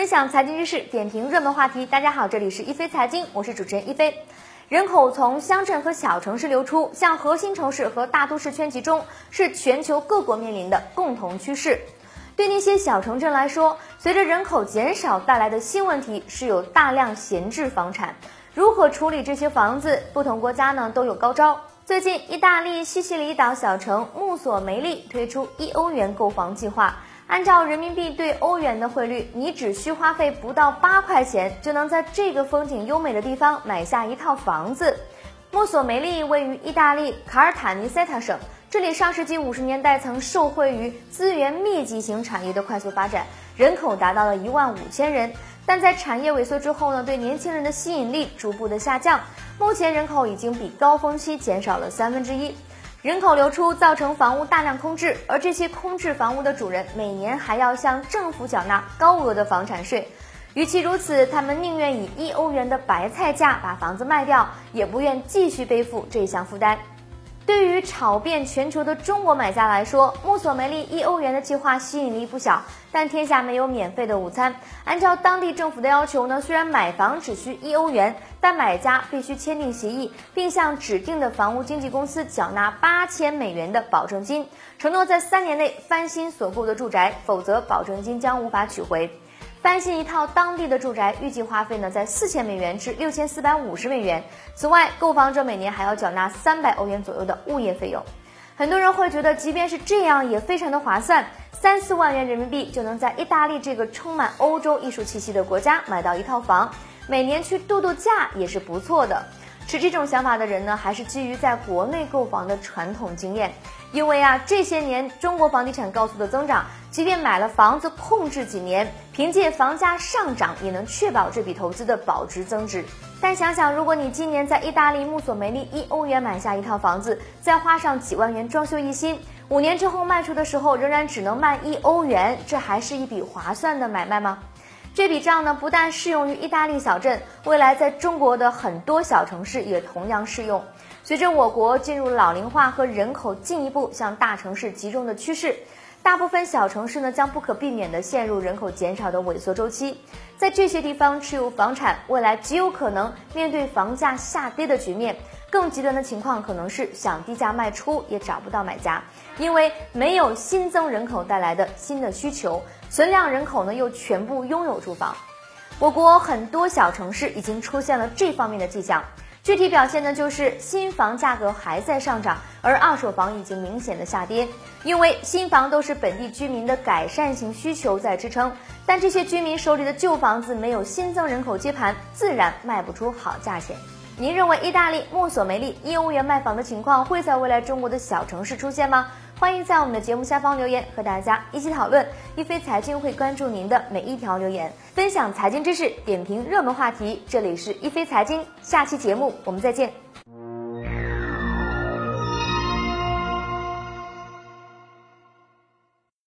分享财经知识，点评热门话题。大家好，这里是一飞财经，我是主持人一飞。人口从乡镇和小城市流出，向核心城市和大都市圈集中，是全球各国面临的共同趋势。对那些小城镇来说，随着人口减少带来的新问题是有大量闲置房产。如何处理这些房子？不同国家呢都有高招。最近，意大利西西里岛小城穆索梅利推出一欧元购房计划。按照人民币对欧元的汇率，你只需花费不到八块钱，就能在这个风景优美的地方买下一套房子。墨索梅利位于意大利卡尔塔尼塞塔省，这里上世纪五十年代曾受惠于资源密集型产业的快速发展，人口达到了一万五千人。但在产业萎缩之后呢，对年轻人的吸引力逐步的下降，目前人口已经比高峰期减少了三分之一。人口流出造成房屋大量空置，而这些空置房屋的主人每年还要向政府缴纳高额的房产税。与其如此，他们宁愿以一欧元的白菜价把房子卖掉，也不愿继续背负这项负担。对于炒遍全球的中国买家来说，穆索梅利一欧元的计划吸引力不小。但天下没有免费的午餐。按照当地政府的要求呢，虽然买房只需一欧元，但买家必须签订协议，并向指定的房屋经纪公司缴纳八千美元的保证金，承诺在三年内翻新所购的住宅，否则保证金将无法取回。翻新一套当地的住宅，预计花费呢在四千美元至六千四百五十美元。此外，购房者每年还要缴纳三百欧元左右的物业费用。很多人会觉得，即便是这样，也非常的划算。三四万元人民币就能在意大利这个充满欧洲艺术气息的国家买到一套房，每年去度度假也是不错的。持这种想法的人呢，还是基于在国内购房的传统经验，因为啊，这些年中国房地产高速的增长，即便买了房子控制几年，凭借房价上涨也能确保这笔投资的保值增值。但想想，如果你今年在意大利穆索梅利一欧元买下一套房子，再花上几万元装修一新。五年之后卖出的时候，仍然只能卖一欧元，这还是一笔划算的买卖吗？这笔账呢，不但适用于意大利小镇，未来在中国的很多小城市也同样适用。随着我国进入老龄化和人口进一步向大城市集中的趋势，大部分小城市呢将不可避免地陷入人口减少的萎缩周期。在这些地方持有房产，未来极有可能面对房价下跌的局面。更极端的情况可能是想低价卖出也找不到买家，因为没有新增人口带来的新的需求，存量人口呢又全部拥有住房。我国很多小城市已经出现了这方面的迹象，具体表现呢就是新房价格还在上涨，而二手房已经明显的下跌。因为新房都是本地居民的改善型需求在支撑，但这些居民手里的旧房子没有新增人口接盘，自然卖不出好价钱。您认为意大利墨索梅利业务员卖房的情况会在未来中国的小城市出现吗？欢迎在我们的节目下方留言，和大家一起讨论。一飞财经会关注您的每一条留言，分享财经知识，点评热门话题。这里是一飞财经，下期节目我们再见。